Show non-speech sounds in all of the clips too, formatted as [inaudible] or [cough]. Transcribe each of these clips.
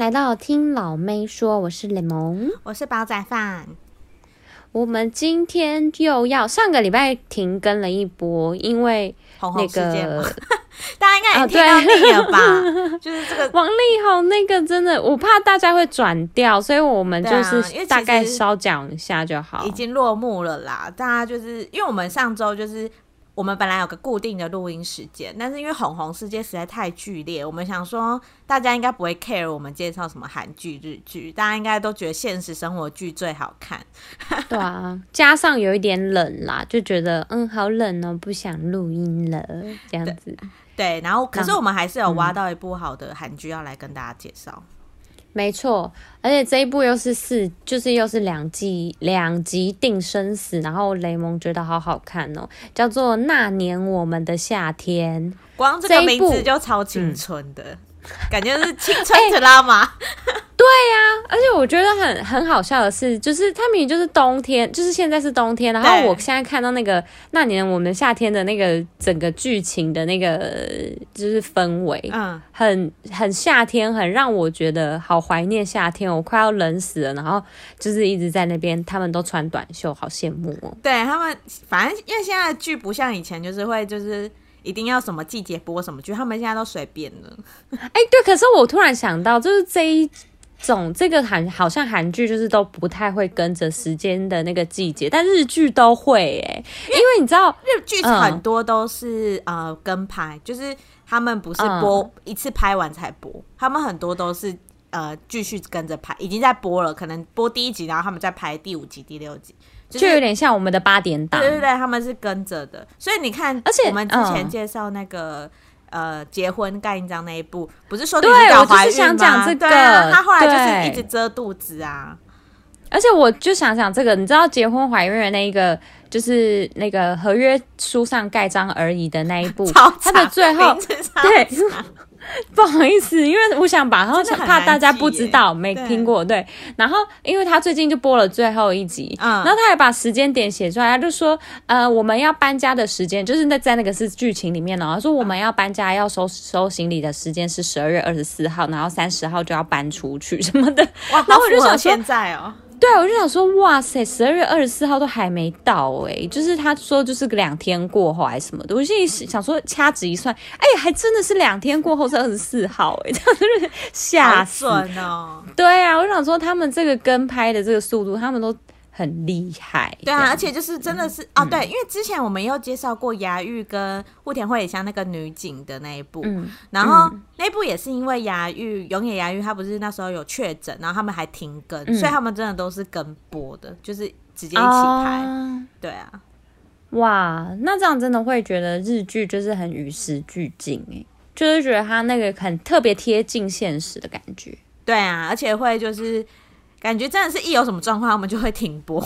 来到听老妹说，我是雷蒙，我是煲仔饭。我们今天又要上个礼拜停更了一波，因为那个 [laughs] 大家应该也听到腻了吧？啊、[laughs] 就是这个 [laughs] 王力宏那个真的，我怕大家会转掉，所以我们就是大概稍讲一下就好。已经落幕了啦，大家就是因为我们上周就是。我们本来有个固定的录音时间，但是因为红红世界实在太剧烈，我们想说大家应该不会 care 我们介绍什么韩剧、日剧，大家应该都觉得现实生活剧最好看。[laughs] 对啊，加上有一点冷啦，就觉得嗯好冷哦，不想录音了这样子。对，对，然后可是我们还是有挖到一部好的韩剧要来跟大家介绍。没错，而且这一部又是四，就是又是两季两集定生死，然后雷蒙觉得好好看哦，叫做《那年我们的夏天》，光这个名字就超青春的，嗯、感觉是青春的拉玛。对呀、啊，而且我觉得很很好笑的是，就是他明明就是冬天，就是现在是冬天，然后我现在看到那个那年我们夏天的那个整个剧情的那个就是氛围，嗯，很很夏天，很让我觉得好怀念夏天，我快要冷死了，然后就是一直在那边，他们都穿短袖，好羡慕哦。对他们，反正因为现在的剧不像以前，就是会就是一定要什么季节播什么剧，他们现在都随便了。哎，对，可是我突然想到，就是这一。种这个韩好像韩剧就是都不太会跟着时间的那个季节，但日剧都会哎、欸，因为你知道日剧很多都是、嗯、呃跟拍，就是他们不是播、嗯、一次拍完才播，他们很多都是呃继续跟着拍，已经在播了，可能播第一集，然后他们再拍第五集、第六集，就是、就有点像我们的八点档，对对对，他们是跟着的，所以你看，而且我们之前介绍那个。嗯呃，结婚盖印章那一步，不是说对我就是想讲？这个、对啊，她后来就是一直遮肚子啊。而且我就想想这个，你知道结婚怀孕的那一个，就是那个合约书上盖章而已的那一部，[laughs] 他的最后对。[laughs] 不好意思，因为我想把，然后怕大家不知道没听过，对。然后，因为他最近就播了最后一集，嗯，然后他还把时间点写出来，他就说，呃，我们要搬家的时间，就是那在那个是剧情里面呢，他说我们要搬家要收收行李的时间是十二月二十四号，然后三十号就要搬出去什么的。哇，然后我就想现在哦。对啊，我就想说，哇塞，十二月二十四号都还没到哎、欸，就是他说就是个两天过后还是什么的，我心里想说掐指一算，哎、欸，还真的是两天过后是二十四号哎、欸，[laughs] 这样子吓死哦。对啊，我想说他们这个跟拍的这个速度，他们都。很厉害，对啊，而且就是真的是、嗯、哦，对，因为之前我们又介绍过牙玉跟户田惠梨香那个女警的那一部，嗯、然后、嗯、那部也是因为牙玉永野牙玉他不是那时候有确诊，然后他们还停更，嗯、所以他们真的都是跟播的，就是直接一起拍，哦、对啊，哇，那这样真的会觉得日剧就是很与时俱进哎，就是觉得他那个很特别贴近现实的感觉，对啊，而且会就是。感觉真的是一有什么状况，他们就会停播。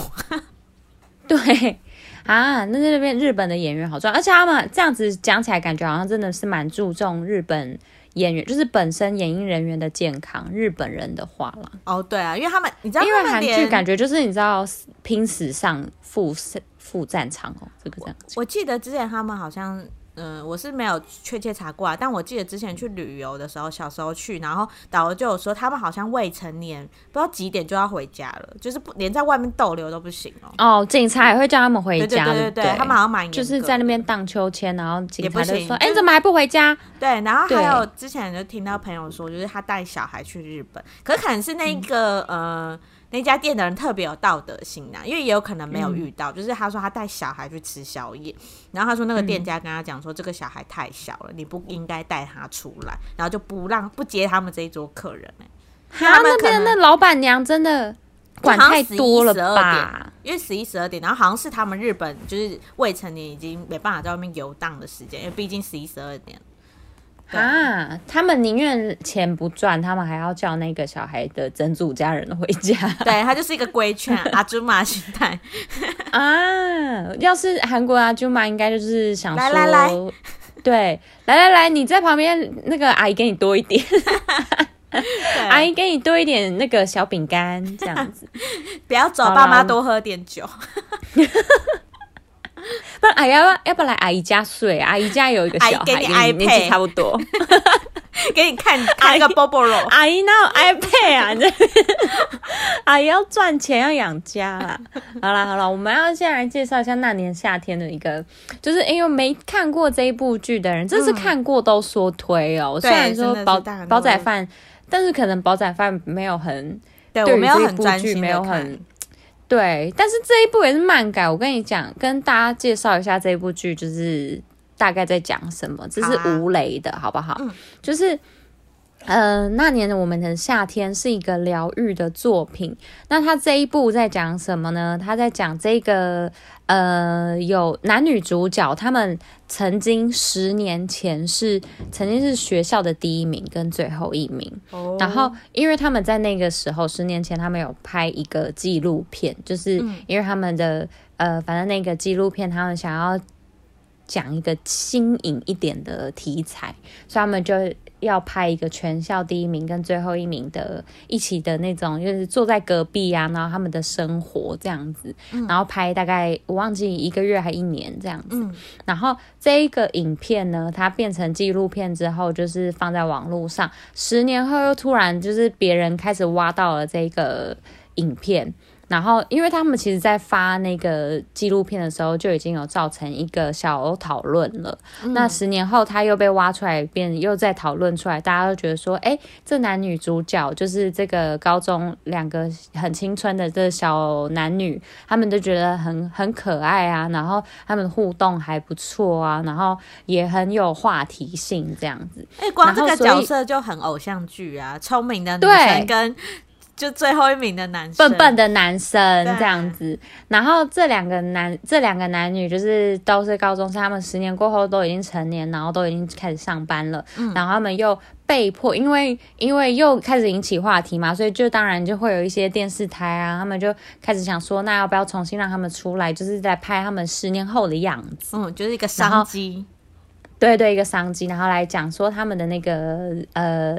[laughs] 对啊，那那边日本的演员好赚，而且他们这样子讲起来，感觉好像真的是蛮注重日本演员，就是本身演艺人员的健康。日本人的话啦，哦，对啊，因为他们你知道，因为韩剧感觉就是你知道拼死上赴赴战场哦，这个这样子。我记得之前他们好像。嗯，我是没有确切查过啊，但我记得之前去旅游的时候，小时候去，然后导游就有说，他们好像未成年，不知道几点就要回家了，就是不连在外面逗留都不行哦。哦，警察也会叫他们回家，对对对对，对他们好像蛮就是在那边荡秋千，然后警察就说：“哎、欸，你怎么还不回家？”对，然后还有之前就听到朋友说，就是他带小孩去日本，可是可能是那个、嗯、呃。那家店的人特别有道德心呐，因为也有可能没有遇到，嗯、就是他说他带小孩去吃宵夜，然后他说那个店家跟他讲说，这个小孩太小了，你不应该带他出来，然后就不让不接他们这一桌客人哎、欸。他那边那老板娘真的管太多了吧？因为十一十二点，然后好像是他们日本就是未成年已经没办法在外面游荡的时间，因为毕竟十一十二点。啊！他们宁愿钱不赚，他们还要叫那个小孩的曾祖家人回家。[laughs] 对，他就是一个规劝 [laughs] 阿朱玛心态啊！要是韩国阿朱玛，应该就是想说，来来来，[laughs] 对，来来来，你在旁边，那个阿姨给你多一点，阿姨给你多一点那个小饼干，这样子，不要走，爸妈多喝点酒。不然，哎呀，要不要来阿姨家睡？阿姨家有一个小孩，[laughs] 跟你年纪差不多。[laughs] 给你看看个 [laughs] Boboro，阿姨哪有 iPad 啊？这阿姨要赚钱要养家啦。好啦好啦，我们要先来介绍一下那年夏天的一个，就是因为没看过这一部剧的人，这次看过都说推哦。嗯、虽然说煲煲仔饭，但是可能煲仔饭没有很对，对我没有很专心，没有很对。但是这一部也是漫改，我跟你讲，跟大家介绍一下这一部剧，就是。大概在讲什么？这是吴雷的，好，不好？嗯、就是，呃，那年的我们的夏天是一个疗愈的作品。那他这一部在讲什么呢？他在讲这个，呃，有男女主角，他们曾经十年前是曾经是学校的第一名跟最后一名。哦、然后，因为他们在那个时候，十年前他们有拍一个纪录片，就是因为他们的，呃，反正那个纪录片他们想要。讲一个新颖一点的题材，所以他们就要拍一个全校第一名跟最后一名的一起的那种，就是坐在隔壁啊，然后他们的生活这样子，嗯、然后拍大概我忘记一个月还一年这样子。嗯、然后这一个影片呢，它变成纪录片之后，就是放在网络上，十年后又突然就是别人开始挖到了这个影片。然后，因为他们其实，在发那个纪录片的时候，就已经有造成一个小讨论了。嗯、那十年后，他又被挖出来，变又再讨论出来，大家都觉得说，哎，这男女主角就是这个高中两个很青春的这小男女，他们都觉得很很可爱啊，然后他们互动还不错啊，然后也很有话题性这样子。哎，光这个角色就很偶像剧啊，聪明的女生跟。就最后一名的男生，笨笨的男生这样子，然后这两个男，这两个男女就是都是高中生，他们十年过后都已经成年，然后都已经开始上班了，嗯、然后他们又被迫，因为因为又开始引起话题嘛，所以就当然就会有一些电视台啊，他们就开始想说，那要不要重新让他们出来，就是在拍他们十年后的样子，嗯，就是一个商机，对对，一个商机，然后来讲说他们的那个呃。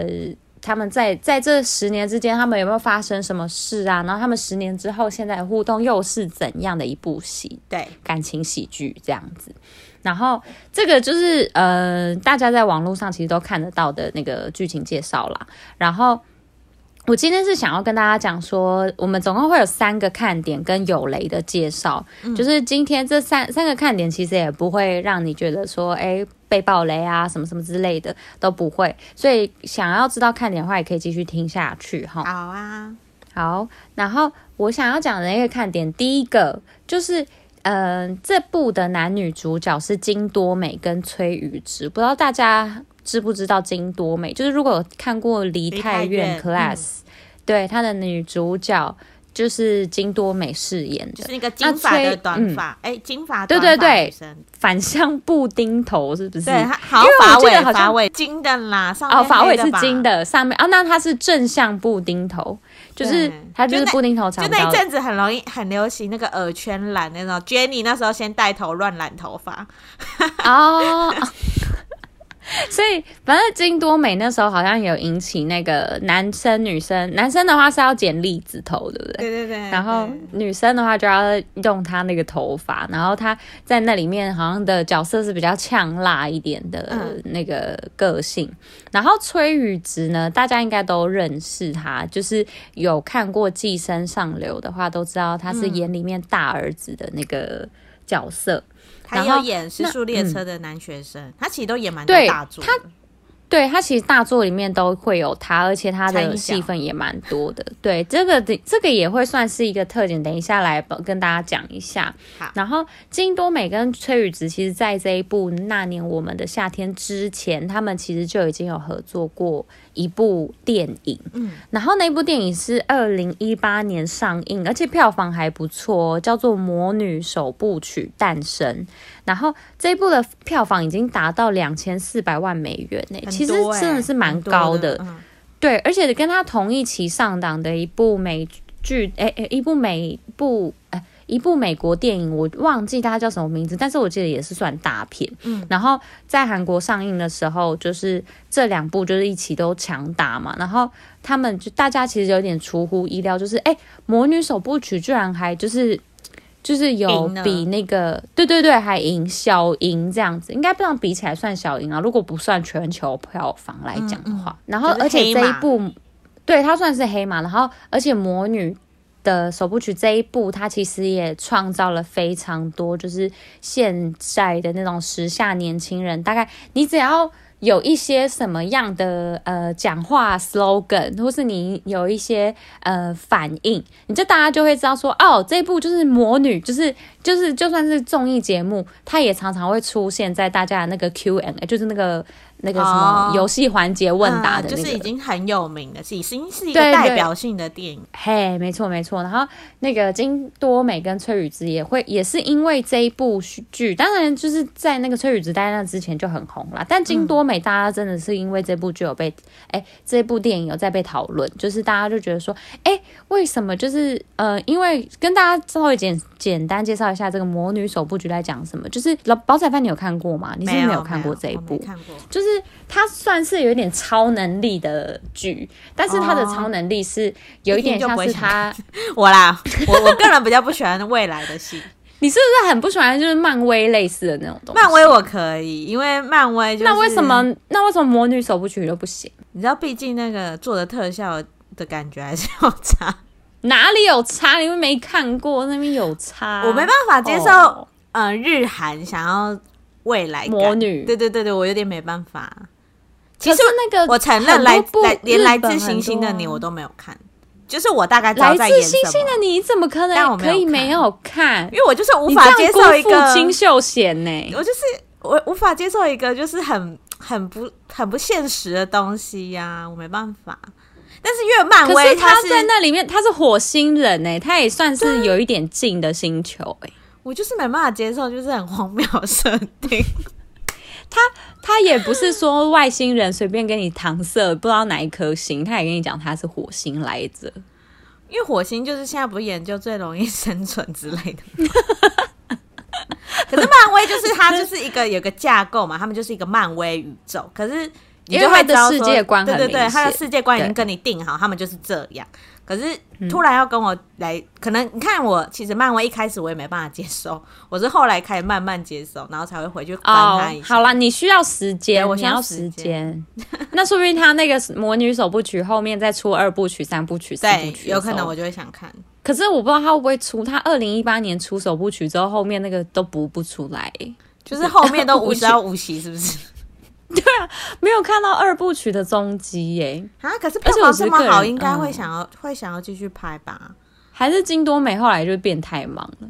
他们在在这十年之间，他们有没有发生什么事啊？然后他们十年之后，现在的互动又是怎样的一部戏？对，感情喜剧这样子。然后这个就是呃，大家在网络上其实都看得到的那个剧情介绍啦。然后。我今天是想要跟大家讲说，我们总共会有三个看点跟有雷的介绍，嗯、就是今天这三三个看点其实也不会让你觉得说，哎，被爆雷啊什么什么之类的都不会，所以想要知道看点的话，也可以继续听下去哈。好啊，好，然后我想要讲的那个看点，第一个就是，嗯、呃，这部的男女主角是金多美跟崔宇植，不知道大家。知不知道金多美？就是如果有看过《梨泰院 Class》，对，她的女主角就是金多美饰演的，是那个金发的短发，哎、嗯，金发，对对对，反向布丁头是不是？对，好，发尾发尾金的啦，上面哦，发尾是金的，上面哦，那它是正向布丁头，就是它就是布丁头长，就那一阵子很容易很流行那个耳圈染那种，Jenny 那时候先带头乱染头发，[laughs] 哦。[laughs] 所以，反正金多美那时候好像有引起那个男生女生，男生的话是要剪栗子头，对不对？对对对。然后女生的话就要用她那个头发，然后她在那里面好像的角色是比较呛辣一点的那个个性。嗯、然后崔宇植呢，大家应该都认识他，就是有看过《寄生上流》的话，都知道他是演里面大儿子的那个角色。嗯他有演《时速列车》的男学生，嗯、他其实都演蛮多大作。他对，他其实大作里面都会有他，而且他的戏份也蛮多的。对，这个的这个也会算是一个特点。等一下来跟大家讲一下。好，然后金多美跟崔宇植，其实在这一部《那年我们的夏天》之前，他们其实就已经有合作过一部电影。嗯，然后那部电影是二零一八年上映，而且票房还不错，叫做《魔女首部曲诞生》。然后这一部的票房已经达到两千四百万美元呢，欸，其实真的是蛮高的。的嗯、对，而且跟他同一期上档的一部美剧，哎哎，一部美部，哎，一部美国电影，我忘记它叫什么名字，但是我记得也是算大片。嗯，然后在韩国上映的时候，就是这两部就是一起都强打嘛，然后他们就大家其实有点出乎意料，就是哎，《魔女首部曲》居然还就是。就是有比那个对对对还赢小赢这样子，应该不能比起来算小赢啊。如果不算全球票房来讲的话，嗯、然后而且这一部对它算是黑马，然后而且魔女的首部曲这一部，它其实也创造了非常多，就是现在的那种时下年轻人，大概你只要。有一些什么样的呃讲话 slogan，或是你有一些呃反应，你就大家就会知道说，哦，这一部就是魔女，就是就是就算是综艺节目，它也常常会出现在大家的那个 Q&A，就是那个。那个什么游戏环节问答的、那个哦嗯，就是已经很有名的，已经是一个代表性的电影。嘿，没错没错。然后那个金多美跟崔宇植也会，也是因为这一部剧，当然就是在那个崔宇植在那之前就很红了。但金多美大家真的是因为这部剧有被，哎、嗯，这部电影有在被讨论，就是大家就觉得说，哎，为什么就是呃，因为跟大家稍微简简单介绍一下这个魔女首部曲在讲什么，就是老宝仔饭你有看过吗？你是不是没有看过这一部？看过，就是。就是它算是有点超能力的剧，但是它的超能力是有一点像是他 [laughs] 我啦，我我个人比较不喜欢未来的戏。[laughs] 你是不是很不喜欢就是漫威类似的那种东西？漫威我可以，因为漫威就是。那为什么那为什么魔女首部曲都不行？你知道，毕竟那个做的特效的感觉还是要差。哪里有差？你们没看过那边有差？我没办法接受。Oh. 呃，日韩想要未来魔女，对对对对，我有点没办法。其实那个，我承认来来连来自星星的你我都没有看，就是我大概知道在。来自星星的你怎么可能可以没有看？因为我就是无法接受一个金秀贤呢，我就是我无法接受一个就是很很不很不现实的东西呀、啊，我没办法。但是因为漫威，他在那里面他是火星人呢，他也算是有一点近的星球哎，我就是没办法接受，就是很荒谬设定。[laughs] 他他也不是说外星人随便跟你搪塞，不知道哪一颗星，他也跟你讲他是火星来着。因为火星就是现在不是研究最容易生存之类的。[laughs] 可是漫威就是它就是一个有个架构嘛，他们就是一个漫威宇宙。可是你就会知道说，对对对，他的世界观已经跟你定好，他们就是这样。可是突然要跟我来，嗯、可能你看我其实漫威一开始我也没办法接受，我是后来开始慢慢接受，然后才会回去翻它一下。哦、好啦，你需要时间，我需要时间。那说不定他那个魔女首部曲后面再出二部曲、三部曲、四部曲，有可能我就会想看。可是我不知道他会不会出，他二零一八年出首部曲之后，后面那个都补不出来，就是后面都无 [laughs] 声无息，是不是？[laughs] 对啊，没有看到二部曲的踪迹耶！啊，可是票房这么好，应该会想要、嗯、会想要继续拍吧？还是金多美后来就变太忙了？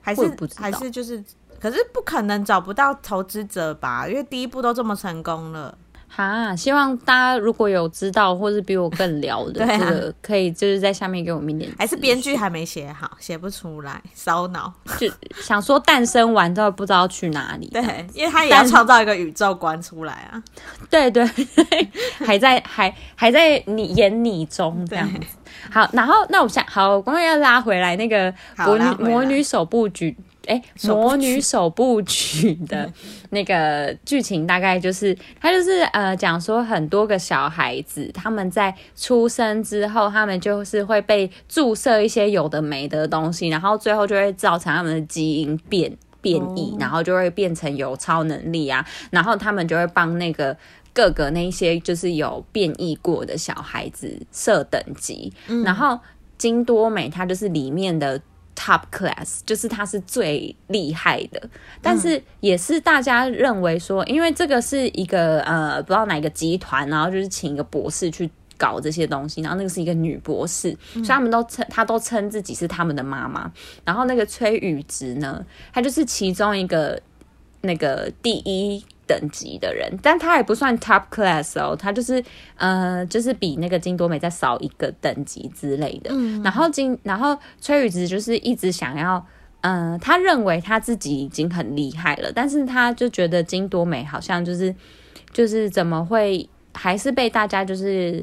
还是不还是就是？可是不可能找不到投资者吧？因为第一部都这么成功了。哈，希望大家如果有知道或是比我更聊的，[laughs] 这个可以就是在下面给我们一点。还是编剧还没写好，写不出来，烧脑。就想说诞生完之后不知道去哪里。对，因为他也要创造一个宇宙观出来啊。对对对，[laughs] 还在还还在你演你中这样子。好，然后那我想好，我刚刚要拉回来那个魔女魔女首部剧。哎，魔女首部曲的那个剧情大概就是，他就是呃讲说很多个小孩子他们在出生之后，他们就是会被注射一些有的没的东西，然后最后就会造成他们的基因变变异，然后就会变成有超能力啊，然后他们就会帮那个各个那些就是有变异过的小孩子设等级，然后金多美她就是里面的。Top class 就是他是最厉害的，但是也是大家认为说，因为这个是一个呃不知道哪个集团，然后就是请一个博士去搞这些东西，然后那个是一个女博士，所以他们都称他都称自己是他们的妈妈。然后那个崔宇植呢，他就是其中一个那个第一。等级的人，但他也不算 top class 哦，他就是呃，就是比那个金多美再少一个等级之类的。嗯、然后金，然后崔宇植就是一直想要，嗯、呃，他认为他自己已经很厉害了，但是他就觉得金多美好像就是就是怎么会还是被大家就是。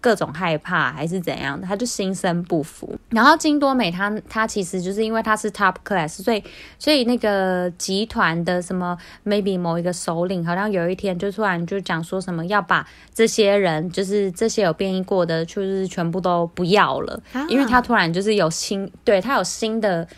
各种害怕还是怎样的，他就心生不服。然后金多美他他其实就是因为他是 top class，所以所以那个集团的什么 maybe 某一个首领，好像有一天就突然就讲说什么要把这些人，就是这些有变异过的，就是全部都不要了，啊、因为他突然就是有新，对他有新的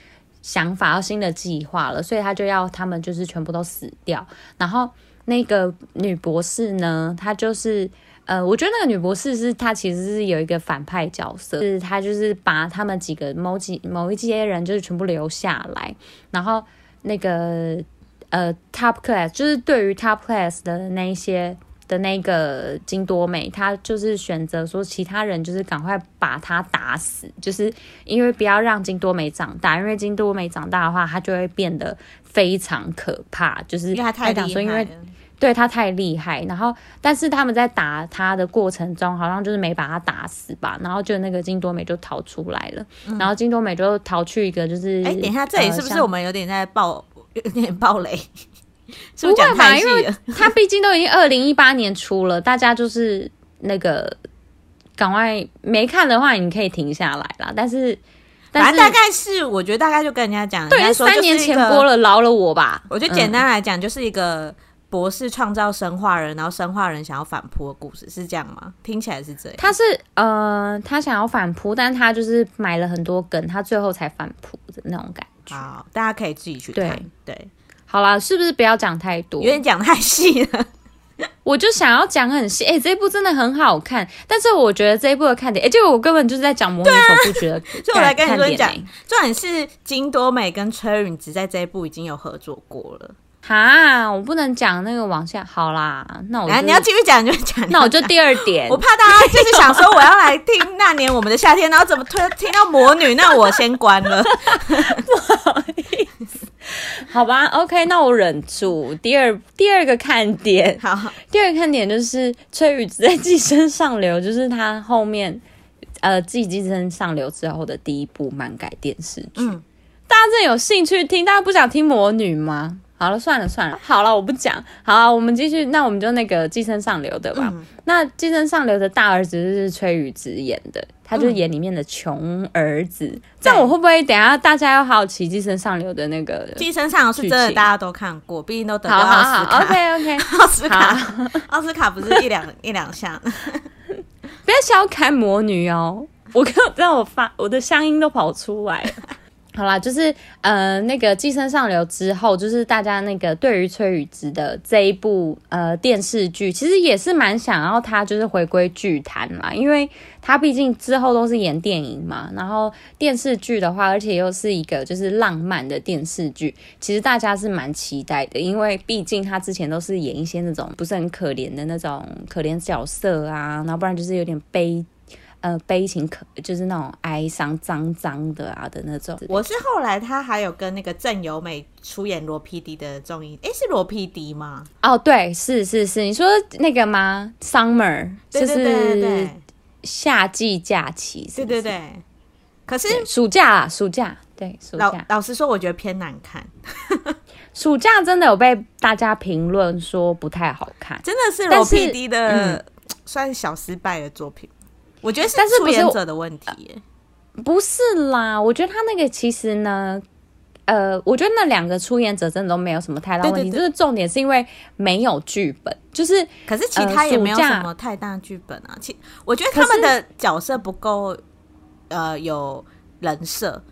想法，要新的计划了，所以他就要他们就是全部都死掉。然后那个女博士呢，她就是呃，我觉得那个女博士是她其实是有一个反派角色，是她就是把他们几个某几某一些人就是全部留下来，然后那个呃 top class 就是对于 top class 的那一些。的那个金多美，她就是选择说，其他人就是赶快把她打死，就是因为不要让金多美长大，因为金多美长大的话，她就会变得非常可怕，就是因为她太厉害，因为对他太厉害。然后，但是他们在打他的过程中，好像就是没把他打死吧，然后就那个金多美就逃出来了，嗯、然后金多美就逃去一个就是，哎，等一下，这里是不是我们有点在爆，有点 [laughs] 爆雷？[laughs] 不会吧？因为他毕竟都已经二零一八年出了，大家就是那个赶快没看的话，你可以停下来啦。但是，但是大概是我觉得大概就跟人家讲，对，三年前播了，饶了我吧。我觉得简单来讲，就是一个博士创造生化人，然后生化人想要反扑的故事，是这样吗？听起来是这样。他是呃，他想要反扑，但他就是埋了很多梗，他最后才反扑的那种感觉。好，大家可以自己去看。对。对好了，是不是不要讲太多？有点讲太细了。[laughs] 我就想要讲很细。哎、欸，这一部真的很好看，但是我觉得这一部的看点，哎、欸，就我根本就是在讲魔女首部曲的。所以 [laughs] 我来跟你说讲，重点是金多美跟崔允植在这一部已经有合作过了。哈，我不能讲那个往下。好啦，那我来，你要继续讲就讲。那我就第二点，我怕大家就是想说我要来听那年我们的夏天，然后怎么突然听到魔女？那我先关了，[laughs] 不好意思。好吧，OK，那我忍住。第二第二个看点，好，第二个看点就是崔宇植在《寄生上流》，就是他后面呃继《寄生上流》之后的第一部漫改电视剧。嗯，大家真的有兴趣听？大家不想听魔女吗？好了，算了算了，好了，我不讲。好了，我们继续。那我们就那个《寄生上流》的吧。嗯、那《寄生上流》的大儿子就是崔宇植演的，他就是演里面的穷儿子。嗯、这样我会不会等下大家又好奇《寄生上流》的那个？《寄生上流》是真的，大家都看过，毕竟都得过奥斯卡。，OK OK，[laughs] 奥斯卡，奥斯卡不是一两 [laughs] 一两项。不要小看魔女哦，我刚让我发我的乡音都跑出来了。[laughs] 好啦，就是呃，那个《寄生上流》之后，就是大家那个对于崔宇植的这一部呃电视剧，其实也是蛮想要他就是回归剧坛啦，因为他毕竟之后都是演电影嘛，然后电视剧的话，而且又是一个就是浪漫的电视剧，其实大家是蛮期待的，因为毕竟他之前都是演一些那种不是很可怜的那种可怜角色啊，然后不然就是有点悲。呃，悲情可就是那种哀伤、脏脏的啊的那种。我是后来他还有跟那个郑有美出演罗 PD 的综艺，诶，是罗 PD 吗？哦，对，是是是，你说那个吗？Summer，对对对对，夏季假期是是，对对对。可是暑假啊，暑假，对，暑假。老老实说，我觉得偏难看。[laughs] 暑假真的有被大家评论说不太好看，真的是罗 PD 的、嗯、算是小失败的作品。我觉得是出演者的问题，不是啦。我觉得他那个其实呢，呃，我觉得那两个出演者真的都没有什么太大问题。就是重点是因为没有剧本，就是可是其他也没有什么太大剧本啊。其我觉得他们的角色不够，呃，有人设，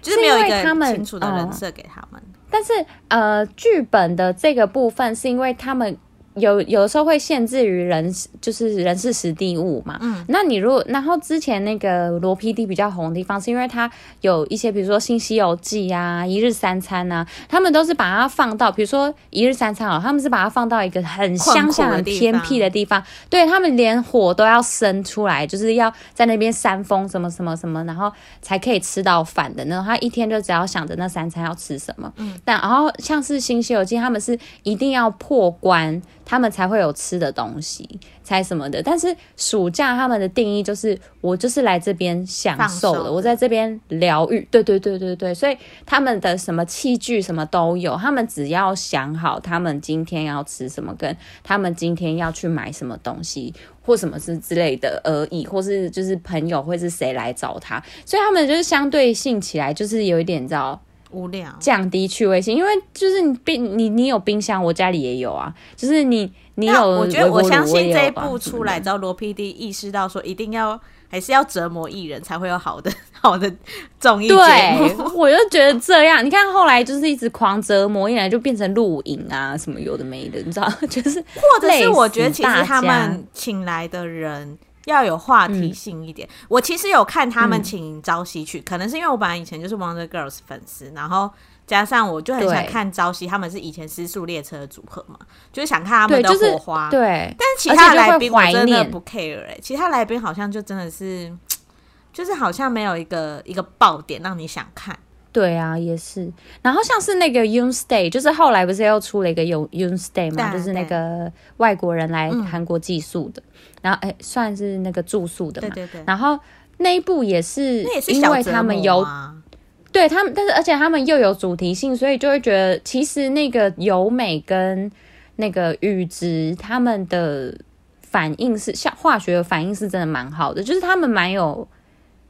就是没有一个清楚的人设给他们。呃、但是呃，剧本的这个部分是因为他们。有有的时候会限制于人，就是人事实地物嘛。嗯，那你如果然后之前那个罗 PD 比较红的地方，是因为他有一些，比如说《新西游记》啊，《一日三餐》啊，他们都是把它放到，比如说《一日三餐》哦，他们是把它放到一个很乡下、很偏僻的地方。对，他们连火都要生出来，就是要在那边扇风什么什么什么，然后才可以吃到饭的。那他一天就只要想着那三餐要吃什么。嗯，但然后像是《新西游记》，他们是一定要破关。他们才会有吃的东西，才什么的。但是暑假他们的定义就是，我就是来这边享受的，我在这边疗愈。对对对对对，所以他们的什么器具什么都有，他们只要想好他们今天要吃什么，跟他们今天要去买什么东西或什么是之类的而已，或是就是朋友会是谁来找他，所以他们就是相对性起来就是有一点你知道。无聊，降低趣味性，因为就是你冰你你有冰箱，我家里也有啊。就是你你有，我觉得我相信这一部出来之后，罗 PD 意识到说一定要还是要折磨艺人才会有好的 [laughs] 好的综艺节目。对，我就觉得这样。你看后来就是一直狂折磨艺人，就变成录影啊什么有的没的，你知道？[laughs] 就是或者是我觉得其实他们请来的人要有话题性一点。嗯、我其实有看他们请朝夕去，嗯、可能是因为我本来以前就是 Wonder Girls 粉丝，然后。加上我就很想看朝夕，他们是以前失速列车的组合嘛，就是想看他们的火花。对，对但是其他来宾我真的不 care 哎、欸，其他来宾好像就真的是，就是好像没有一个一个爆点让你想看。对啊，也是。然后像是那个 Yoon Stay，就是后来不是又出了一个有 Yoon Stay 嘛，就是那个外国人来韩国寄宿的，嗯、然后哎、欸，算是那个住宿的嘛。对对对。然后那一部也是，因为他们有。对他们，但是而且他们又有主题性，所以就会觉得其实那个由美跟那个宇植他们的反应是像化学的反应是真的蛮好的，就是他们蛮有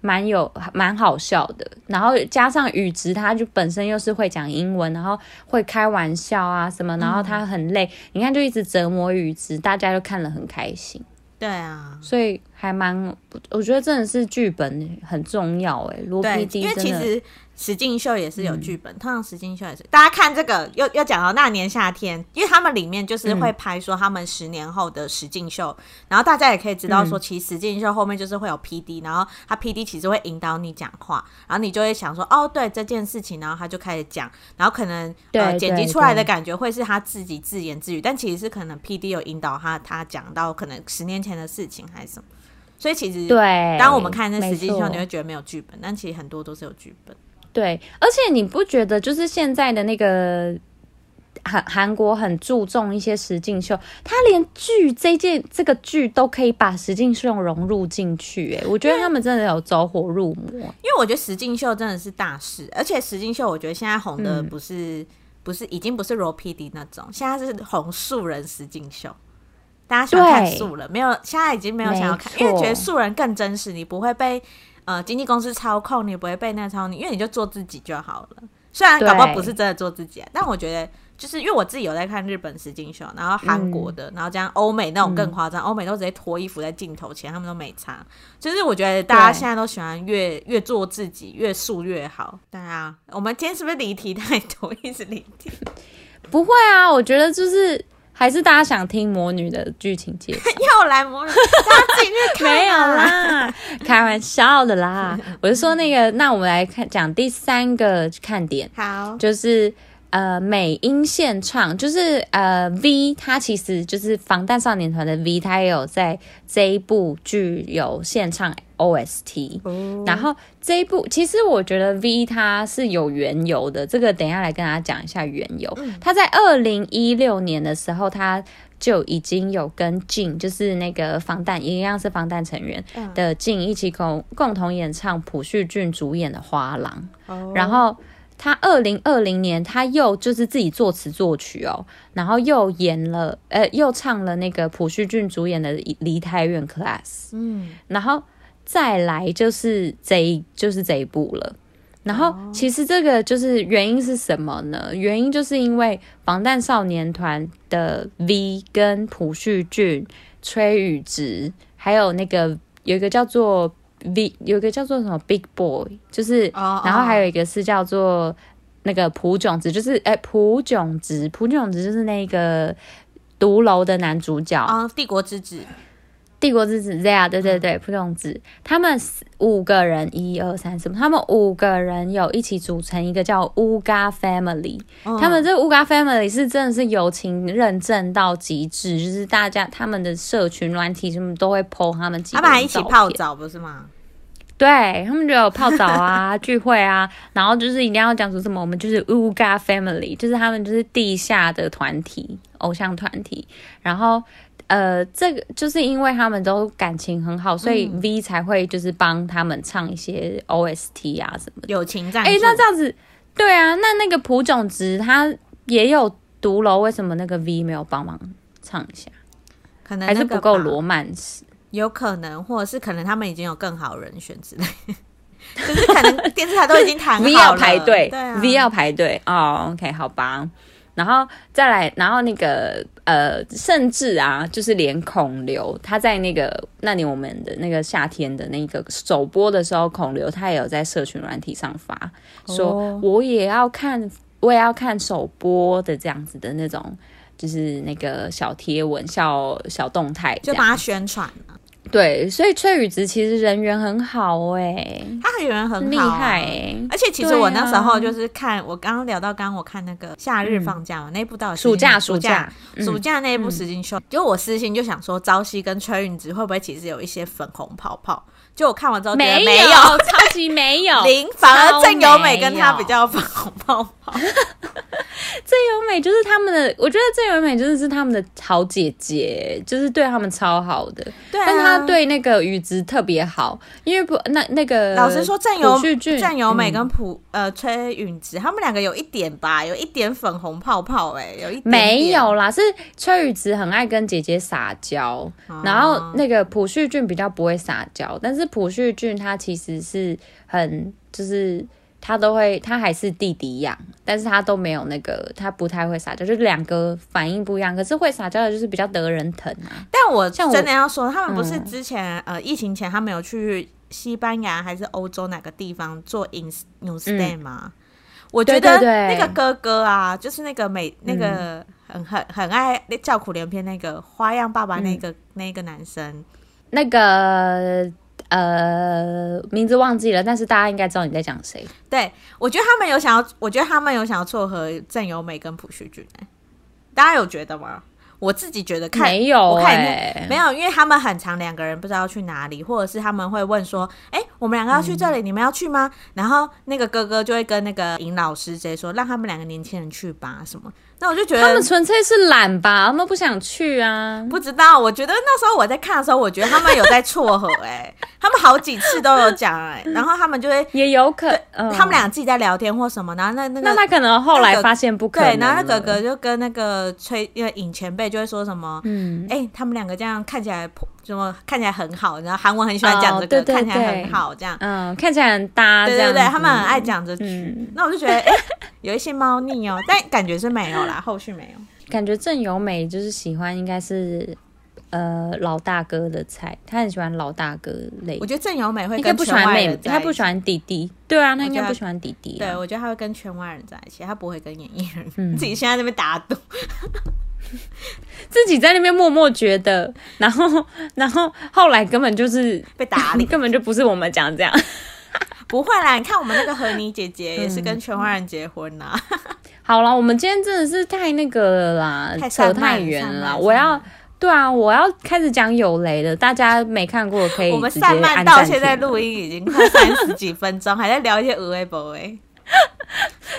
蛮有蛮好笑的，然后加上宇植他就本身又是会讲英文，然后会开玩笑啊什么，然后他很累，嗯、你看就一直折磨宇植，大家都看了很开心。对啊，所以还蛮，我觉得真的是剧本很重要哎，罗 PD 因为其实。实境秀也是有剧本，嗯、通常实境秀也是。大家看这个，又又讲到那年夏天，因为他们里面就是会拍说他们十年后的实境秀，嗯、然后大家也可以知道说，其实实境秀后面就是会有 P D，、嗯、然后他 P D 其实会引导你讲话，然后你就会想说，哦，对这件事情，然后他就开始讲，然后可能呃剪辑出来的感觉会是他自己自言自语，但其实是可能 P D 有引导他，他讲到可能十年前的事情还是什么，所以其实对，当我们看那实境秀，你会觉得没有剧本，但其实很多都是有剧本。对，而且你不觉得就是现在的那个韩韩国很注重一些实境秀，他连剧这件这个剧都可以把实境秀融入进去，哎，我觉得他们真的有走火入魔。因为我觉得实境秀真的是大事，而且实境秀我觉得现在红的不是、不是已经不是 Ro PD 那种，现在是红素人实境秀，大家喜欢看素人，没有现在已经没有想要看，因为觉得素人更真实，你不会被。呃，经纪公司操控你，不会被那操控，因为你就做自己就好了。虽然搞不好不是真的做自己，啊，但我觉得就是因为我自己有在看日本实境秀，然后韩国的，嗯、然后这样欧美那种更夸张，欧、嗯、美都直接脱衣服在镜头前，他们都没擦。就是我觉得大家现在都喜欢越越做自己，越素越好。对啊，我们今天是不是离题太多，[laughs] 一直离题？不会啊，我觉得就是。还是大家想听魔女的剧情介绍？[laughs] 又来魔女，大家自己去看。没有啦，开玩笑的啦。我是说那个，那我们来看讲第三个看点。好，就是呃美音献唱，就是呃 V，他其实就是防弹少年团的 V，他也有在这一部剧有献唱。OST，、哦、然后这一部其实我觉得 V 它是有缘由的，这个等一下来跟大家讲一下缘由。嗯、他在二零一六年的时候，他就已经有跟 Jin，就是那个防弹一样是防弹成员的 Jin 一起共共同演唱朴叙俊主演的《花郎》哦。然后他二零二零年他又就是自己作词作曲哦，然后又演了呃又唱了那个朴叙俊主演的《梨泰院 Class》。嗯，然后。再来就是这一就是这一部了，然后其实这个就是原因是什么呢？原因就是因为防弹少年团的 V 跟朴叙俊、崔宇植，还有那个有一个叫做 V，有一个叫做什么 Big Boy，就是，oh, oh. 然后还有一个是叫做那个朴炯植，就是哎朴炯植，朴炯植就是那个独楼的男主角啊，oh, 帝国之子。帝国之子这样，对对对，普通子，他们五个人，一二三四，他们五个人有一起组成一个叫 Uga Family，、嗯、他们这个 Uga Family 是真的是友情认证到极致，就是大家他们的社群软体什么都会 po 他们几个，他们还一起泡澡不是吗？对，他们就有泡澡啊，[laughs] 聚会啊，然后就是一定要讲出什么，我们就是 Uga Family，就是他们就是地下的团体，偶像团体，然后。呃，这个就是因为他们都感情很好，所以 V 才会就是帮他们唱一些 OST 啊什么的。友情赞助。哎，那这样子，对啊，那那个朴炯植他也有独楼，为什么那个 V 没有帮忙唱一下？可能还是不够罗曼史。有可能，或者是可能他们已经有更好人选之类，[laughs] 就是可能电视台都已经谈好了。V 要排队，，V 要排队哦。OK，好吧。然后再来，然后那个呃，甚至啊，就是连孔刘他在那个那年我们的那个夏天的那个首播的时候，孔刘他也有在社群软体上发说，我也要看，我也要看首播的这样子的那种，就是那个小贴文、小小动态，就帮他宣传。对，所以崔宇植其实人缘很好哎、欸，他人缘很好、厉害哎、欸，而且其实我那时候就是看，啊、我刚刚聊到刚刚我看那个夏日放假嘛，嗯、那一部到底暑假暑假暑假。那一部实境秀，嗯、就我私心就想说，朝夕跟崔允植会不会其实有一些粉红泡泡？就我看完之后没有，没有超级没有 [laughs] 零，反而郑有美跟他比较粉红泡泡。[laughs] 郑有美就是他们的，我觉得郑有美真的是他们的好姐姐，就是对他们超好的。对、啊，但他对那个宇植特别好，因为不那那个老实说，郑有郑有美跟朴、嗯、呃崔允植他们两个有一点吧，有一点粉红泡泡哎、欸，有一点点没有啦，是崔允植很爱跟姐姐撒娇，啊、然后那个朴叙俊比较不会撒娇，但是。朴叙俊他其实是很，就是他都会，他还是弟弟养，但是他都没有那个，他不太会撒娇，就是两个反应不一样。可是会撒娇的，就是比较得人疼啊。但我真的要说，他们不是之前、嗯、呃疫情前，他们有去西班牙还是欧洲哪个地方做 in new stay 吗？嗯、我觉得那个哥哥啊，对对对就是那个美那个很很很爱叫苦连篇那个花样爸爸那个、嗯、那个男生，那个。呃，名字忘记了，但是大家应该知道你在讲谁。对，我觉得他们有想要，我觉得他们有想要撮合郑有美跟朴叙俊，大家有觉得吗？我自己觉得看没有、欸，没有，因为他们很长两个人不知道去哪里，或者是他们会问说：“哎、欸，我们两个要去这里，嗯、你们要去吗？”然后那个哥哥就会跟那个尹老师直接说：“让他们两个年轻人去吧。”什么？那我就觉得他们纯粹是懒吧，他们不想去啊。不知道，我觉得那时候我在看的时候，我觉得他们有在撮合、欸，哎，[laughs] 他们好几次都有讲、欸，哎，然后他们就会也有可能，嗯、他们俩自己在聊天或什么，然后那那个，那他可能后来发现不可能、那个，对，然后那哥哥就跟那个崔，因为尹前辈就会说什么，嗯，哎、欸，他们两个这样看起来什么看起来很好，然后韩文很喜欢讲这个，哦、对对对，看起来很好，这样，嗯，看起来很搭，对对对，他们很爱讲这句，嗯、那我就觉得，哎、欸，有一些猫腻哦，[laughs] 但感觉是没有啦，[laughs] 后续没有。感觉郑有美就是喜欢，应该是呃老大哥的菜，他很喜欢老大哥类。我觉得郑有美会应该不喜欢妹妹，他不喜欢弟弟。对啊，他应该不喜欢弟弟。对，我觉得他会跟圈外人在一起，他不会跟演艺人。嗯、[laughs] 自己现在在那边打赌，[laughs] 自己在那边默默觉得，然后然后后来根本就是被打脸，[laughs] 根本就不是我们讲这样。[laughs] 不会啦，你看我们那个和你姐姐也是跟全华人结婚啦。嗯好了，我们今天真的是太那个了啦，太扯太远了。我要，对啊，我要开始讲有雷了。大家没看过可以我们散漫到现在录音已经快三十几分钟，还在聊一些无微不哎。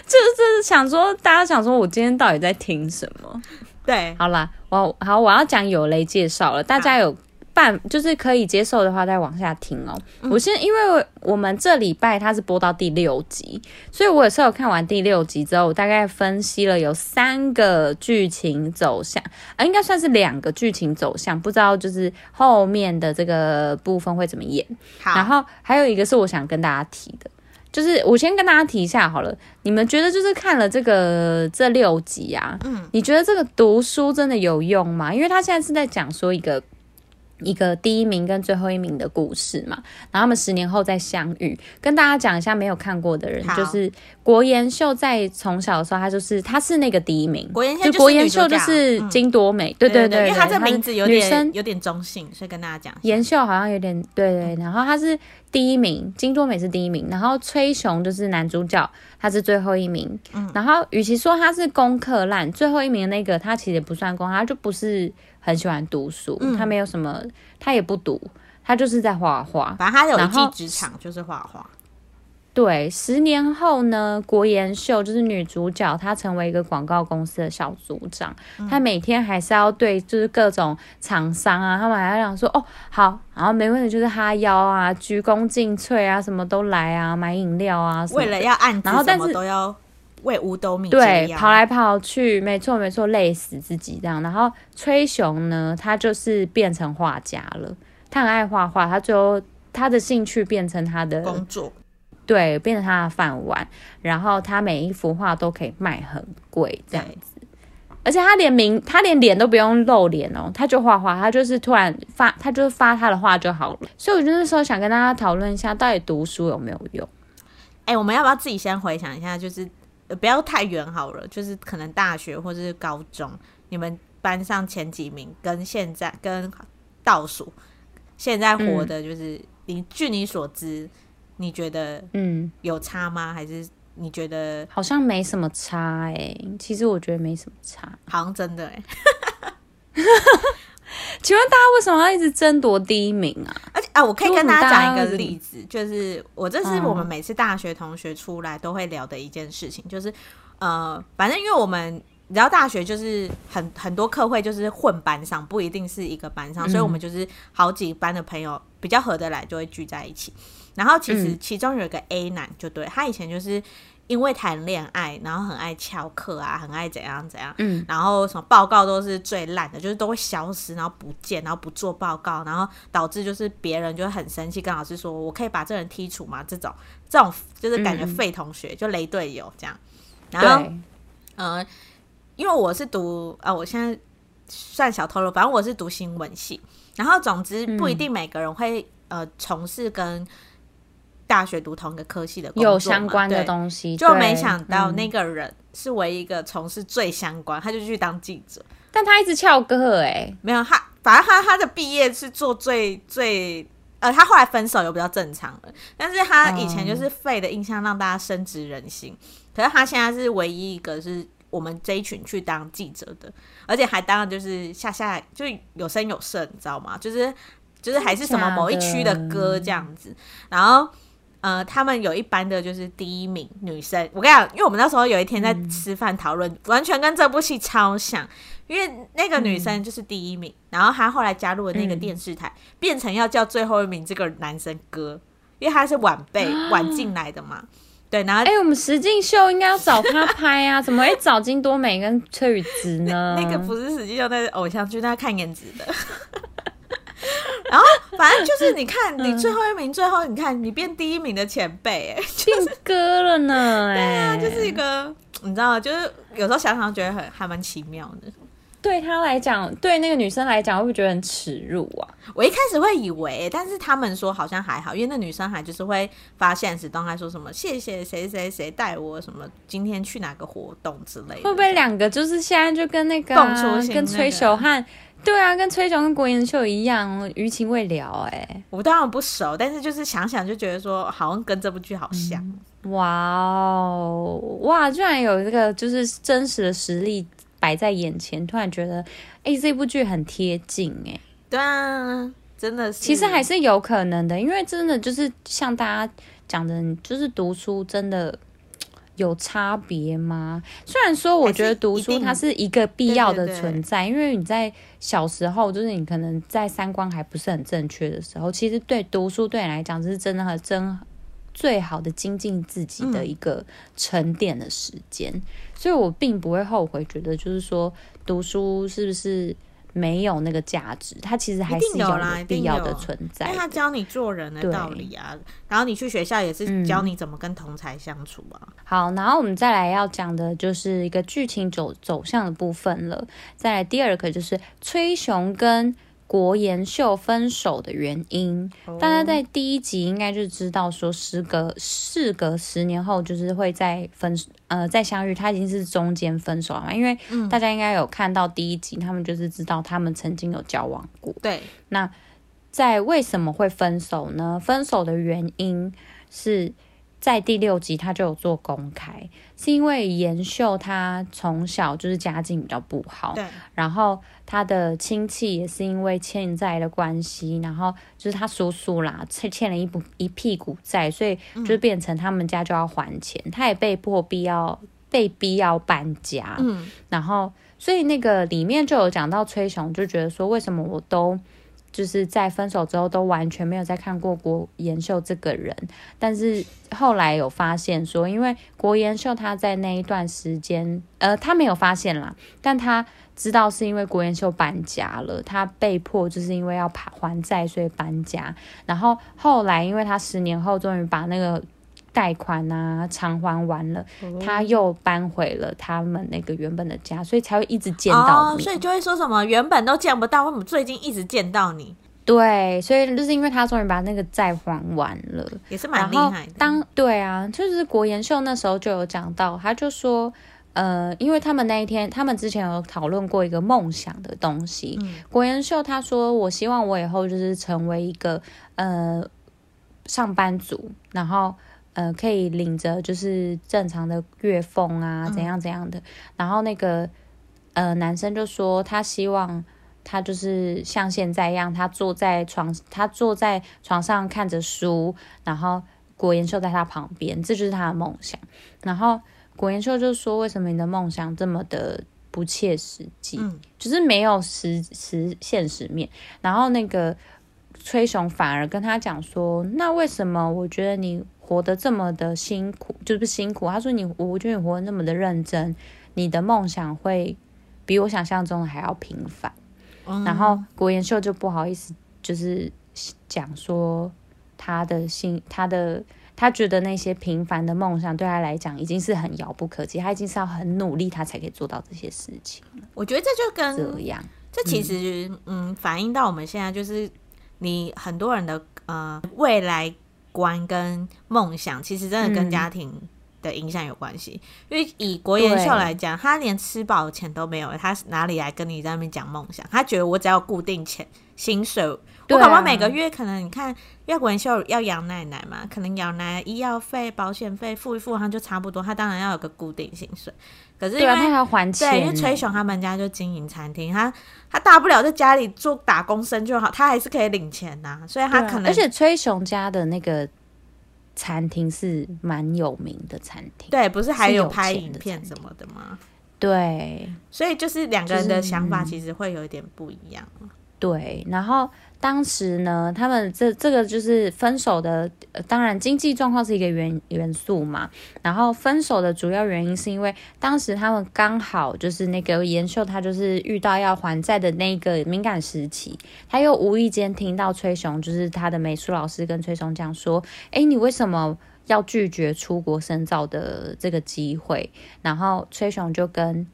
就是想说，大家想说我今天到底在听什么？对，好啦，我好，我要讲有雷介绍了，大家有办。就是可以接受的话，再往下听哦。嗯、我现因为我们这礼拜它是播到第六集，所以我也是有看完第六集之后，我大概分析了有三个剧情走向，啊，应该算是两个剧情走向，不知道就是后面的这个部分会怎么演。好然后还有一个是我想跟大家提的，就是我先跟大家提一下好了，你们觉得就是看了这个这六集啊，嗯，你觉得这个读书真的有用吗？因为他现在是在讲说一个。一个第一名跟最后一名的故事嘛，然后他们十年后再相遇。跟大家讲一下，没有看过的人，就是国妍秀在从小的时候，他就是他是那个第一名。国妍秀就国妍秀就是金多美，嗯、对对对，对，因为他这名字有点女生有点中性，所以跟大家讲，妍秀好像有点对对。然后他是第一名，金多美是第一名，然后崔雄就是男主角，他是最后一名。嗯，然后与其说他是功课烂，最后一名的那个他其实也不算功，他就不是。很喜欢读书，嗯、他没有什么，他也不读，他就是在画画。反正他有一技之长，就是画画。对，十年后呢，国妍秀就是女主角，她成为一个广告公司的小组长，嗯、她每天还是要对就是各种厂商啊，他们还要讲说哦好，然后没问题就是哈腰啊，鞠躬尽瘁啊，什么都来啊，买饮料啊，为了要按，然后但是都要。为五斗米对，跑来跑去，没错没错，累死自己这样。然后崔雄呢，他就是变成画家了，他很爱画画，他最后他的兴趣变成他的工作，对，变成他的饭碗。然后他每一幅画都可以卖很贵，这样子。而且他连名，他连脸都不用露脸哦，他就画画，他就是突然发，他就是发他的画就好了。所以我就那时候想跟大家讨论一下，到底读书有没有用？哎、欸，我们要不要自己先回想一下？就是不要太远好了，就是可能大学或者是高中，你们班上前几名跟现在跟倒数现在活的，就是、嗯、你据你所知，你觉得嗯有差吗？还是？你觉得好像没什么差哎、欸，其实我觉得没什么差，好像真的哎、欸。[laughs] [laughs] 请问大家为什么要一直争夺第一名啊？而且啊，我可以跟大家讲一个例子，就是我这是我们每次大学同学出来都会聊的一件事情，嗯、就是呃，反正因为我们你知道大学就是很很多课会就是混班上，不一定是一个班上，嗯、所以我们就是好几班的朋友比较合得来就会聚在一起。然后其实其中有一个 A 男，就对、嗯、他以前就是因为谈恋爱，然后很爱翘课啊，很爱怎样怎样，嗯，然后什么报告都是最烂的，就是都会消失，然后不见，然后不做报告，然后导致就是别人就很生气，跟老师说：“我可以把这人剔除吗？”这种这种就是感觉废同学，嗯、就雷队友这样。然后，嗯、呃，因为我是读啊、呃，我现在算小偷了，反正我是读新闻系。然后总之不一定每个人会、嗯、呃从事跟大学读同一个科系的工作，有相关的东西，就没想到那个人是唯一一个从事最相关，嗯、他就去当记者，但他一直翘课哎，没有他，反正他他的毕业是做最最呃，他后来分手又比较正常了，但是他以前就是废的印象让大家深植人心，嗯、可是他现在是唯一一个是我们这一群去当记者的，而且还当的就是下下就有声有色，你知道吗？就是就是还是什么某一区的歌这样子，然后。呃，他们有一班的就是第一名女生，我跟你讲，因为我们那时候有一天在吃饭讨论，嗯、完全跟这部戏超像，因为那个女生就是第一名，嗯、然后她后来加入了那个电视台，嗯、变成要叫最后一名这个男生哥，因为他是晚辈晚进来的嘛，对，然后哎、欸，我们石进秀应该要找他拍啊，怎么会找金多美跟崔宇植呢？[laughs] 那个不是石进秀，那是偶像剧，那看颜值的。[laughs] 然后反正就是你看，你最后一名，最后你看你变第一名的前辈，哎，[laughs] 变哥了呢，[laughs] 对啊，就是一个你知道，就是有时候想想觉得很还蛮奇妙的。对他来讲，对那个女生来讲，会不会觉得很耻辱啊？我一开始会以为，但是他们说好像还好，因为那女生还就是会发现实动态说什么谢谢谁谁谁带我什么今天去哪个活动之类的。会不会两个就是现在就跟那个、啊、那个、跟崔秀汉？对啊，跟崔雄跟国妍秀一样，余情未了哎、欸。我当然不熟，但是就是想想就觉得说，好像跟这部剧好像。嗯、哇哦，哇，居然有这个就是真实的实力摆在眼前，突然觉得，哎、欸，这部剧很贴近哎。对啊，真的是。其实还是有可能的，因为真的就是像大家讲的，就是读书真的。有差别吗？虽然说，我觉得读书它是一个必要的存在，因为你在小时候，就是你可能在三观还不是很正确的时候，其实对读书对你来讲，这是真的很真最好的精进自己的一个沉淀的时间，嗯、所以我并不会后悔，觉得就是说读书是不是？没有那个价值，它其实还是有必要的存在的，因为它教你做人的道理啊。然后你去学校也是教你怎么跟同才相处啊。嗯、好，然后我们再来要讲的就是一个剧情走走向的部分了。再来第二个就是崔雄跟。国妍秀分手的原因，大家在第一集应该就知道，说时隔事隔十年后，就是会再分呃再相遇。他已经是中间分手了嘛？因为大家应该有看到第一集，他们就是知道他们曾经有交往过。对，那在为什么会分手呢？分手的原因是。在第六集，他就有做公开，是因为妍秀她从小就是家境比较不好，对，然后他的亲戚也是因为欠债的关系，然后就是他叔叔啦欠欠了一不一屁股债，所以就变成他们家就要还钱，他、嗯、也被迫必要被逼要搬家，嗯，然后所以那个里面就有讲到崔雄就觉得说，为什么我都。就是在分手之后都完全没有再看过郭妍秀这个人，但是后来有发现说，因为郭妍秀他在那一段时间，呃，他没有发现啦，但他知道是因为郭妍秀搬家了，他被迫就是因为要还债，所以搬家。然后后来因为他十年后终于把那个贷款啊偿还完了，他又搬回了他们那个原本的家，所以才会一直见到你。哦，所以就会说什么原本都见不到，为什么最近一直见到你？对，所以就是因为他终于把那个债还完了，也是蛮厉害的。当对啊，就是国妍秀那时候就有讲到，他就说，呃，因为他们那一天，他们之前有讨论过一个梦想的东西。嗯、国妍秀他说，我希望我以后就是成为一个呃上班族，然后呃可以领着就是正常的月俸啊，怎样怎样的。嗯、然后那个呃男生就说，他希望。他就是像现在一样，他坐在床，他坐在床上看着书，然后国妍秀在他旁边，这就是他的梦想。然后国妍秀就说：“为什么你的梦想这么的不切实际？嗯、就是没有实实现实面。”然后那个崔雄反而跟他讲说：“那为什么我觉得你活得这么的辛苦？就是辛苦？”他说：“你，我觉得你活得那么的认真，你的梦想会比我想象中的还要平凡。”然后国妍秀就不好意思，就是讲说他的心，他的他觉得那些平凡的梦想对他来讲已经是很遥不可及，他已经是要很努力，他才可以做到这些事情。我觉得这就跟这样，这其实嗯，嗯反映到我们现在就是你很多人的呃未来观跟梦想，其实真的跟家庭。嗯的影响有关系，因为以国妍秀来讲，他连吃饱的钱都没有，他哪里来跟你在那边讲梦想？他觉得我只要固定钱薪水，我搞不好每个月可能你看，因为国妍秀要养奶奶嘛，可能养奶奶医药费、保险费付一付，他就差不多，他当然要有个固定薪水。可是因为对啊，他还要还钱。对，因为崔雄他们家就经营餐厅，他他大不了在家里做打工生就好，他还是可以领钱呐、啊，所以他可能、啊、而且崔雄家的那个。餐厅是蛮有名的餐厅，对，不是还有拍影片什么的吗？对，所以就是两个人的想法其实会有一点不一样。对，然后当时呢，他们这这个就是分手的，呃、当然经济状况是一个元元素嘛。然后分手的主要原因是因为当时他们刚好就是那个延秀，他就是遇到要还债的那个敏感时期，他又无意间听到崔雄，就是他的美术老师跟崔雄讲说：“哎，你为什么要拒绝出国深造的这个机会？”然后崔雄就跟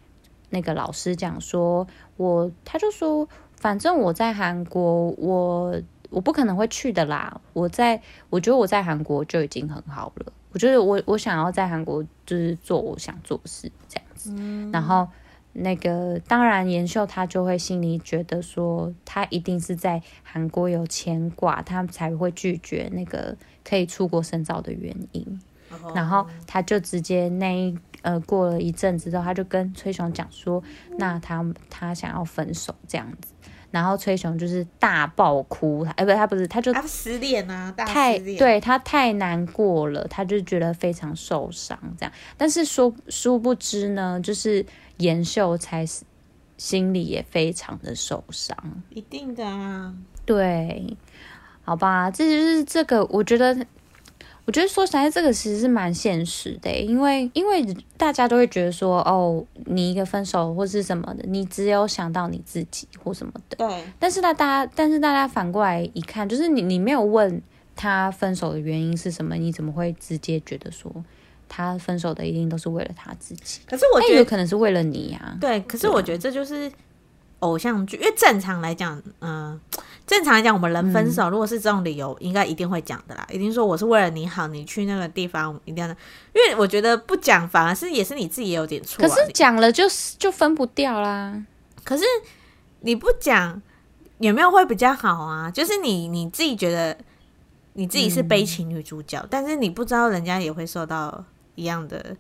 那个老师讲说：“我，他就说。”反正我在韩国，我我不可能会去的啦。我在，我觉得我在韩国就已经很好了。我觉得我我想要在韩国就是做我想做的事这样子。嗯、然后那个当然，妍秀她就会心里觉得说，她一定是在韩国有牵挂，她才会拒绝那个可以出国深造的原因。哦、然后他就直接那呃过了一阵子之后，他就跟崔雄讲说，那他他想要分手这样子。然后崔雄就是大爆哭，哎，不，他不是，他就他失恋啊，大太对他太难过了，他就觉得非常受伤，这样。但是说殊不知呢，就是妍秀才心里也非常的受伤，一定的啊，对，好吧，这就是这个，我觉得。我觉得说实在，这个其实是蛮现实的，因为因为大家都会觉得说，哦，你一个分手或是什么的，你只有想到你自己或什么的。对。但是大家，但是大家反过来一看，就是你你没有问他分手的原因是什么，你怎么会直接觉得说他分手的一定都是为了他自己？可是我觉得有可能是为了你呀。对，可是我觉得这就是。偶像剧，因为正常来讲，嗯、呃，正常来讲，我们人分手，如果是这种理由，应该一定会讲的啦，一定说我是为了你好，你去那个地方一定要，因为我觉得不讲反而是也是你自己也有点错、啊。可是讲了就就分不掉啦。可是你不讲有没有会比较好啊？就是你你自己觉得你自己是悲情女主角，嗯、但是你不知道人家也会受到一样的。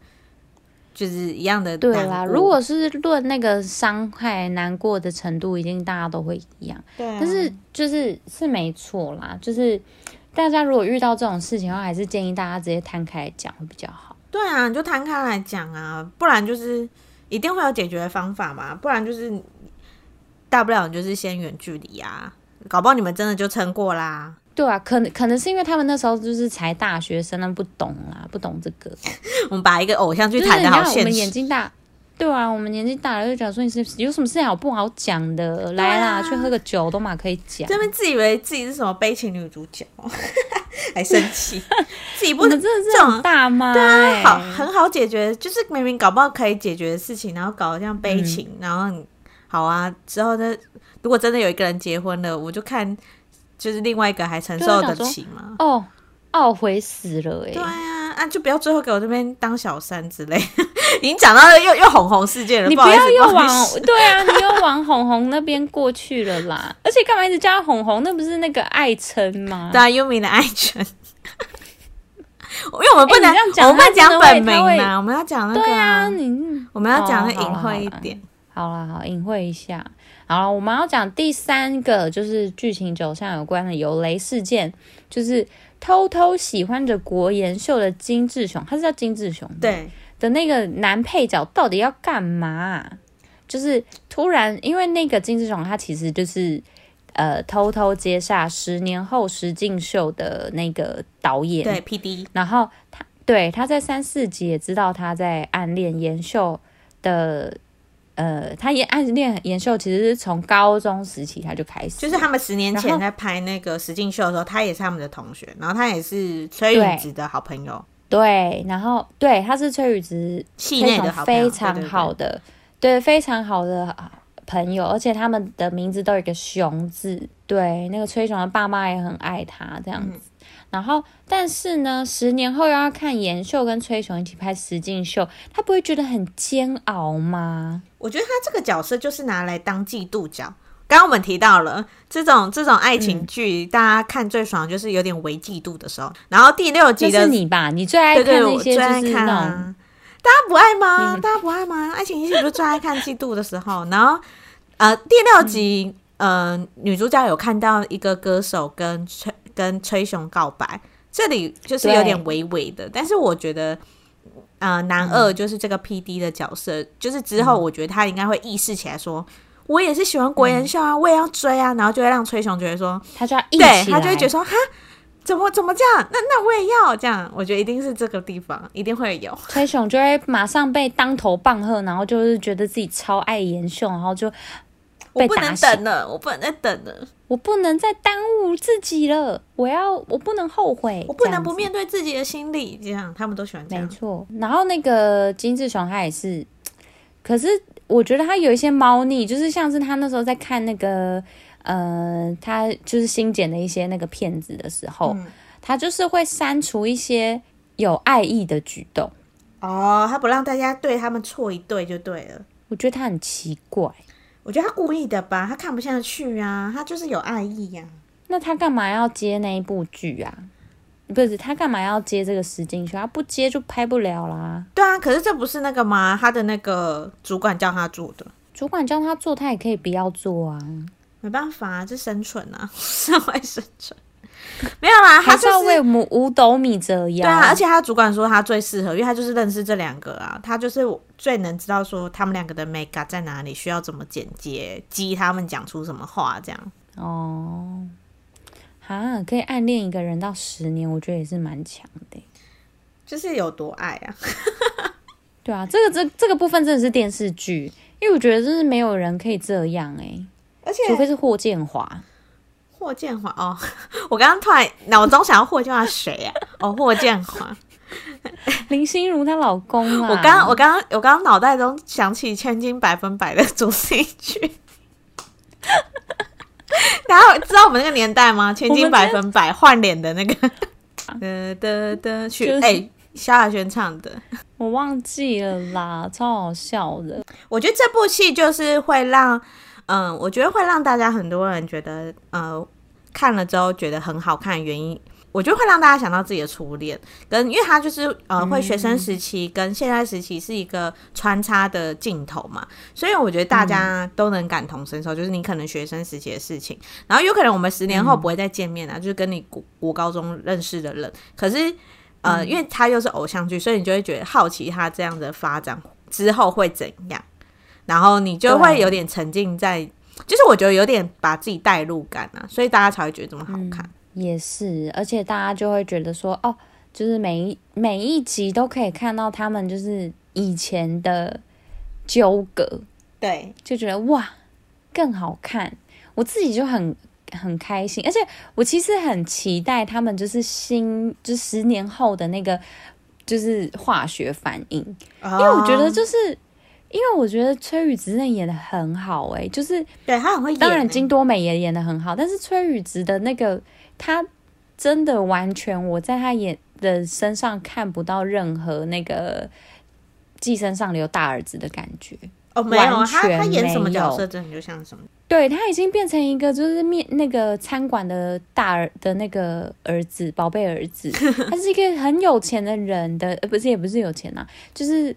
就是一样的，对啦。如果是论那个伤害、难过的程度，一定大家都会一样。对啊。但是就是是没错啦，就是大家如果遇到这种事情的话，还是建议大家直接摊开来讲会比较好。对啊，你就摊开来讲啊，不然就是一定会有解决的方法嘛。不然就是大不了就是先远距离啊，搞不好你们真的就撑过啦。对啊，可能可能是因为他们那时候就是才大学生，不懂啦，不懂这个。[laughs] 我们把一个偶像剧谈的好现实。我们眼睛大，对啊，我们年纪大了就讲说你是有什么事情好不好讲的？来啦，去喝个酒都嘛可以讲。这边自以为自己是什么悲情女主角，[laughs] 还生气，[laughs] 自己不能真的这种大妈，对啊，好很好解决，就是明明搞不好可以解决的事情，然后搞得像悲情，嗯、然后好啊，之后呢，如果真的有一个人结婚了，我就看就是另外一个还承受得起吗？哦，懊悔死了哎、欸！对啊，啊就不要最后给我这边当小三之类。[laughs] 已经讲到又又红红事件了，你不要又往对啊，你又往红红那边过去了啦。[laughs] 而且干嘛一直叫红红？那不是那个爱称吗？对啊，优米的爱称。[laughs] 因为我们不能我们不讲本名啊，我们要讲那个。对啊，你我们要讲的隐晦一点。好了，好隐晦一下。好了，我们要讲第三个，就是剧情走向有关的有雷事件，就是偷偷喜欢着国妍秀的金志雄，他是叫金志雄，对。的那个男配角到底要干嘛？就是突然，因为那个金志雄他其实就是呃偷偷接下十年后实境秀的那个导演，对 PD。然后他对他在三四集也知道他在暗恋妍秀的，呃，他演暗恋妍秀，其实是从高中时期他就开始，就是他们十年前在拍那个实境秀的时候，他也是他们的同学，然后他也是崔宇植的好朋友。对，然后对，他是崔宇植系内的好非常好的，对，对，对，对，非常好的朋友，而且他们的名字都有一个熊字。对，那个崔雄的爸妈也很爱他这样子。嗯、然后，但是呢，十年后又要看妍秀跟崔雄一起拍实境秀，他不会觉得很煎熬吗？我觉得他这个角色就是拿来当嫉妒角。刚刚我们提到了这种这种爱情剧，嗯、大家看最爽就是有点微嫉妒的时候。然后第六集的是你吧，你最爱看那些就是那种，啊，大家不爱吗？[laughs] 大家不爱吗？爱情戏不是最爱看嫉妒的时候。然后呃，第六集，嗯、呃，女主角有看到一个歌手跟崔跟崔雄告白，这里就是有点微微的，但是我觉得呃，男二就是这个 PD 的角色，嗯、就是之后我觉得他应该会意识起来说。我也是喜欢国妍秀啊，嗯、我也要追啊，然后就会让崔雄觉得说，他就要一对，他就会觉得说，哈，怎么怎么这样？那那我也要这样，我觉得一定是这个地方，一定会有崔雄就会马上被当头棒喝，然后就是觉得自己超爱妍秀，然后就我不能等了，我不能再等了，我不能再耽误自己了，我要，我不能后悔，我不能不面对自己的心理，这样他们都喜欢这样，没错。然后那个金志雄他也是，可是。我觉得他有一些猫腻，就是像是他那时候在看那个，呃，他就是新剪的一些那个片子的时候，嗯、他就是会删除一些有爱意的举动。哦，他不让大家对他们错一对就对了。我觉得他很奇怪，我觉得他故意的吧，他看不下去啊，他就是有爱意呀、啊。那他干嘛要接那一部剧啊？不是他干嘛要接这个实境秀？他不接就拍不了啦。对啊，可是这不是那个吗？他的那个主管叫他做的。主管叫他做，他也可以不要做啊。没办法啊，这生存啊，[laughs] 社会生存。[laughs] 没有啦，他、就是、还是要为五斗米折腰。对啊，而且他主管说他最适合，因为他就是认识这两个啊，他就是最能知道说他们两个的 make up 在哪里，需要怎么剪接，激他们讲出什么话这样。哦。哈，可以暗恋一个人到十年，我觉得也是蛮强的。就是有多爱啊？[laughs] 对啊，这个这这个部分真的是电视剧，因为我觉得就是没有人可以这样哎，而且除非是霍建华。霍建华哦，[laughs] 我刚刚突然脑中想要霍建华谁啊？哦，霍建华，[laughs] 林心如她老公啊。我刚我刚刚我刚刚脑袋中想起《千金百分百》的主题曲。[laughs] 大家知道我们那个年代吗？千金百分百换脸的那个，的的的曲，哎，萧亚轩唱的，我忘记了啦，超好笑的。我觉得这部戏就是会让，嗯，我觉得会让大家很多人觉得，呃，看了之后觉得很好看的原因。我觉得会让大家想到自己的初恋，跟因为他就是呃，会学生时期跟现在时期是一个穿插的镜头嘛，所以我觉得大家都能感同身受，就是你可能学生时期的事情，然后有可能我们十年后不会再见面啊，就是跟你国高中认识的人，可是呃，因为他又是偶像剧，所以你就会觉得好奇他这样的发展之后会怎样，然后你就会有点沉浸在，就是我觉得有点把自己带入感啊，所以大家才会觉得这么好看。也是，而且大家就会觉得说，哦，就是每一每一集都可以看到他们就是以前的纠葛，对，就觉得哇更好看，我自己就很很开心，而且我其实很期待他们就是新就十年后的那个就是化学反应，哦、因为我觉得就是因为我觉得崔宇植真的演得很好哎、欸，就是对他很会演，当然金多美也演的很好，但是崔宇植的那个他真的完全我在他演的身上看不到任何那个寄生上流大儿子的感觉。哦，没有，他他演什么角色真的就像什么。对，他已经变成一个就是面那个餐馆的大儿的那个儿子，宝贝儿子，[laughs] 他是一个很有钱的人的，呃，不是也不是有钱呐、啊，就是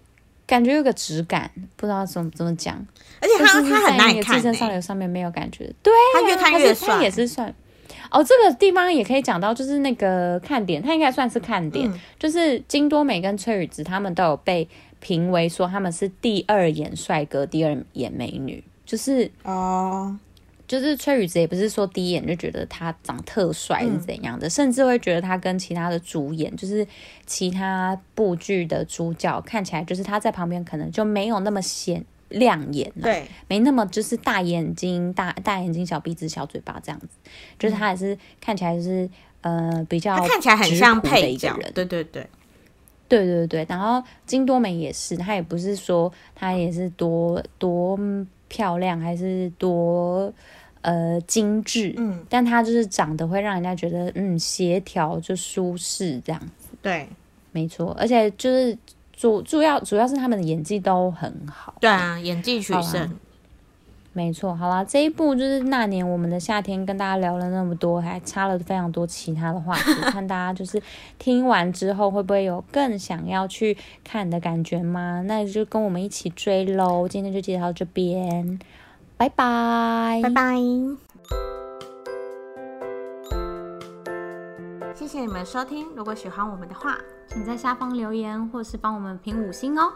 感觉有个质感，不知道怎么怎么讲，而且他是他很耐看，自身上流上面没有感觉，对、啊，他越看越帅，他也是算哦，这个地方也可以讲到，就是那个看点，他应该算是看点，嗯、就是金多美跟崔宇植他们都有被评为说他们是第二眼帅哥，第二眼美女。就是哦，oh. 就是崔宇植也不是说第一眼就觉得他长特帅是怎样的，嗯、甚至会觉得他跟其他的主演，就是其他部剧的主角看起来，就是他在旁边可能就没有那么显亮眼，对，没那么就是大眼睛、大大眼睛、小鼻子、小嘴巴这样子，就是他还是看起来就是呃比较看起来很像配角，对对。对。对对对，然后金多美也是，她也不是说她也是多多漂亮，还是多呃精致，嗯，但它就是长得会让人家觉得嗯协调就舒适这样子。对，没错，而且就是主主要主要是他们的演技都很好。对啊，演技取胜。没错，好啦，这一部就是那年我们的夏天，跟大家聊了那么多，还插了非常多其他的话题，看大家就是听完之后会不会有更想要去看的感觉吗？那就跟我们一起追喽！今天就介绍到这边，拜拜，拜拜，谢谢你们收听，如果喜欢我们的话，请在下方留言或是帮我们评五星哦。